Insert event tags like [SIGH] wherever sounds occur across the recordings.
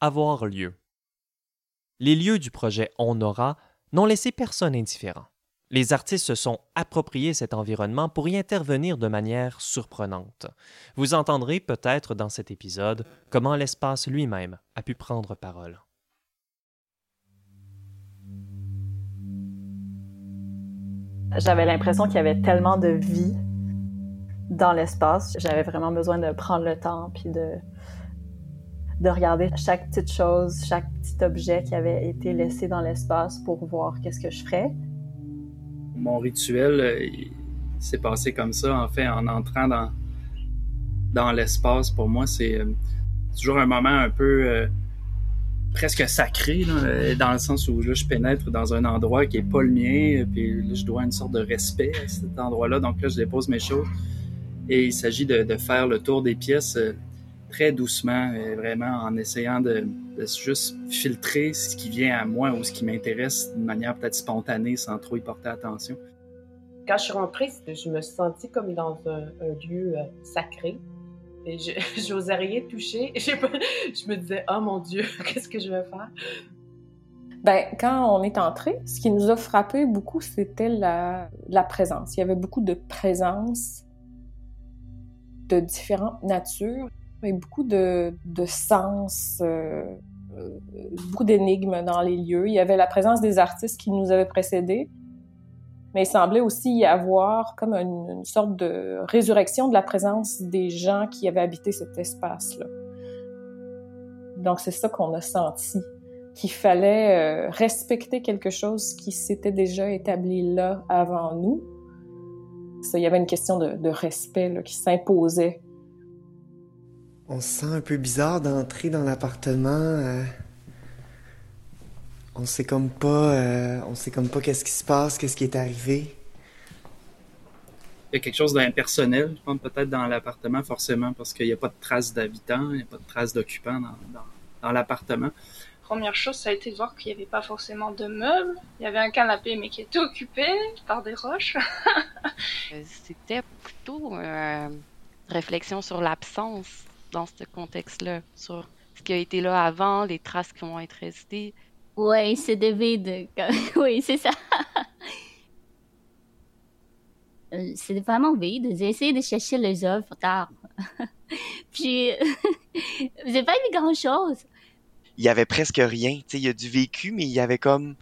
avoir lieu. Les lieux du projet On Aura n'ont laissé personne indifférent. Les artistes se sont appropriés cet environnement pour y intervenir de manière surprenante. Vous entendrez peut-être dans cet épisode comment l'espace lui-même a pu prendre parole. J'avais l'impression qu'il y avait tellement de vie dans l'espace. J'avais vraiment besoin de prendre le temps puis de, de regarder chaque petite chose, chaque petit objet qui avait été laissé dans l'espace pour voir qu'est-ce que je ferais. Mon rituel euh, s'est passé comme ça, en fait, en entrant dans, dans l'espace. Pour moi, c'est euh, toujours un moment un peu euh, presque sacré, dans le sens où là, je pénètre dans un endroit qui est pas le mien, puis là, je dois une sorte de respect à cet endroit-là. Donc là, je dépose mes choses. Et il s'agit de, faire le tour des pièces très doucement, vraiment en essayant de, de, juste filtrer ce qui vient à moi ou ce qui m'intéresse d'une manière peut-être spontanée sans trop y porter attention. Quand je suis rentrée, je me sentis comme dans un, un lieu euh, sacré. Et je [LAUGHS] n'osais rien toucher. [LAUGHS] Je, je me disais, oh mon Dieu, [LAUGHS] qu'est-ce que je vais faire? Ben, quand on est entré, ce qui nous a frappé beaucoup, c'était la, la présence. Il y avait beaucoup de présence de différentes natures beaucoup de, de sens, euh, euh, beaucoup d'énigmes dans les lieux. Il y avait la présence des artistes qui nous avaient précédés, mais il semblait aussi y avoir comme une, une sorte de résurrection de la présence des gens qui avaient habité cet espace-là. Donc c'est ça qu'on a senti, qu'il fallait euh, respecter quelque chose qui s'était déjà établi là avant nous. Ça, il y avait une question de, de respect là, qui s'imposait on se sent un peu bizarre d'entrer dans l'appartement. Euh... On sait comme pas, euh... on sait comme pas qu'est-ce qui se passe, qu'est-ce qui est arrivé. Il y a quelque chose d'impersonnel, je pense peut-être dans l'appartement forcément parce qu'il n'y a pas de traces d'habitants, il n'y a pas de traces d'occupants dans, dans, dans l'appartement. Première chose, ça a été de voir qu'il n'y avait pas forcément de meubles. Il y avait un canapé, mais qui était occupé par des roches. [LAUGHS] C'était plutôt euh, réflexion sur l'absence dans ce contexte-là, sur ce qui a été là avant, les traces qui vont être restées. Oui, c'est de vide. [LAUGHS] oui, c'est ça. [LAUGHS] Euh, c'est vraiment vide. J'ai essayé de chercher les œuvres tard. [LAUGHS] Puis, j'ai pas vu grand-chose. Il y avait presque rien. Tu sais, il y a du vécu, mais il y avait comme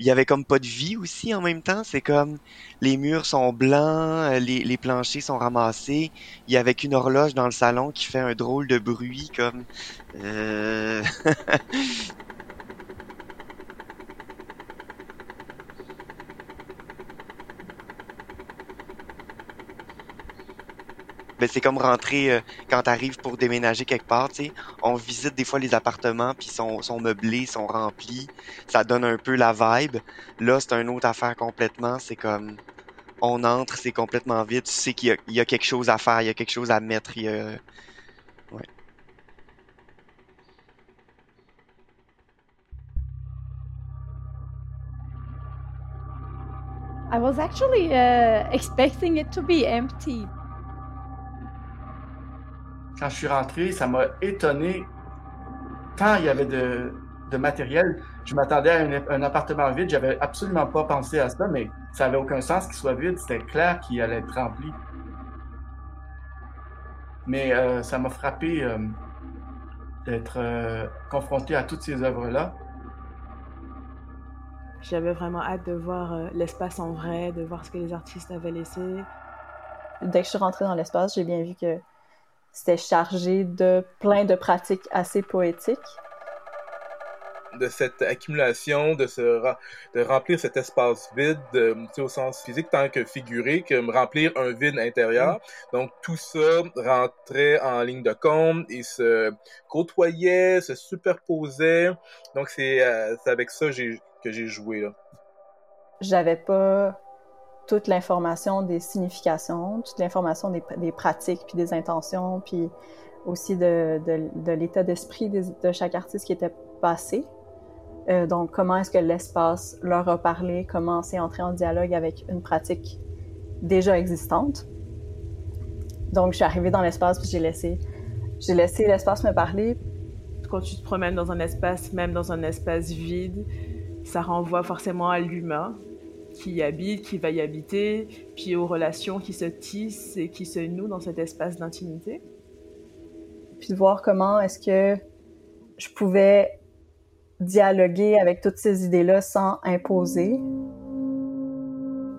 il y avait comme pas de vie aussi en même temps. C'est comme les murs sont blancs, les, les planchers sont ramassés. Il y avait qu'une horloge dans le salon qui fait un drôle de bruit comme. Euh... [LAUGHS] ben c'est comme rentrer euh, quand t'arrives pour déménager quelque part, tu. On visite des fois les appartements puis sont, sont meublés, sont remplis. Ça donne un peu la vibe. Là, c'est une autre affaire complètement. C'est comme on entre, c'est complètement vide. Tu sais qu'il y, a quelque chose à faire, il y a quelque chose à mettre. I was actually uh, expecting it to be empty. Quand je suis rentré, ça m'a étonné tant il y avait de, de matériel. Je m'attendais à un, un, appartement vide. J'avais absolument pas pensé à ça, mais ça avait aucun sens qu'il soit vide. C'était clair qu'il allait être rempli. Mais euh, ça m'a frappé euh, d'être euh, confronté à toutes ces œuvres-là. J'avais vraiment hâte de voir euh, l'espace en vrai, de voir ce que les artistes avaient laissé. Dès que je suis rentrée dans l'espace, j'ai bien vu que c'était chargé de plein de pratiques assez poétiques. De cette accumulation, de, se, de remplir cet espace vide, de, au sens physique tant que figuré, que remplir un vide intérieur. Mm. Donc tout ça rentrait en ligne de compte et se côtoyait, se superposait. Donc c'est euh, avec ça que j'ai joué. J'avais pas toute l'information des significations, toute l'information des, des, pratiques, puis des intentions, puis aussi de, de, l'état d'esprit de chaque artiste qui était passé. Euh, donc, comment est-ce que l'espace leur a parlé, comment c'est entré en dialogue avec une pratique déjà existante? Donc, je suis arrivée dans l'espace, puis j'ai laissé, j'ai laissé l'espace me parler. quand tu te promènes dans un espace, même dans un espace vide, ça renvoie forcément à l'humain qui y habite, qui va y habiter, puis aux relations qui se tissent et qui se nouent dans cet espace d'intimité. Puis de voir comment est-ce que je pouvais dialoguer avec toutes ces idées-là sans imposer.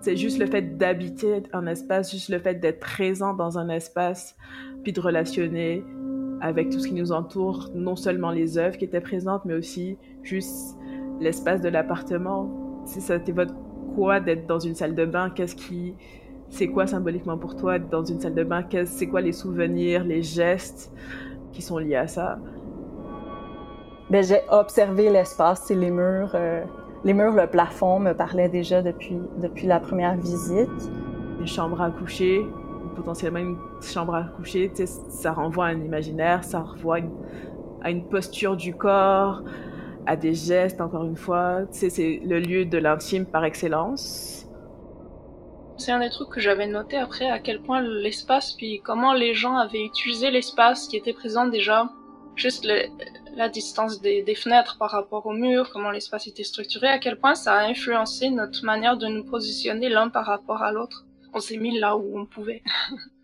C'est juste le fait d'habiter un espace, juste le fait d'être présent dans un espace, puis de relationner avec tout ce qui nous entoure, non seulement les œuvres qui étaient présentes, mais aussi juste l'espace de l'appartement. Si ça t'évoque quoi d'être dans une salle de bain, qu'est-ce qui, c'est quoi symboliquement pour toi d'être dans une salle de bain, c'est quoi les souvenirs, les gestes qui sont liés à ça? Ben, j'ai observé l'espace, les murs, euh, les murs, le plafond me parlaient déjà depuis, depuis la première visite. Une chambre à coucher, potentiellement une chambre à coucher, ça renvoie à un imaginaire, ça renvoie à une posture du corps, à des gestes, encore une fois. C'est le lieu de l'intime par excellence. C'est un des trucs que j'avais noté après, à quel point l'espace, puis comment les gens avaient utilisé l'espace qui était présent déjà. Juste la distance des, fenêtres par rapport au mur, comment l'espace était structuré, à quel point ça a influencé notre manière de nous positionner l'un par rapport à l'autre. On s'est mis là où on pouvait. [LAUGHS]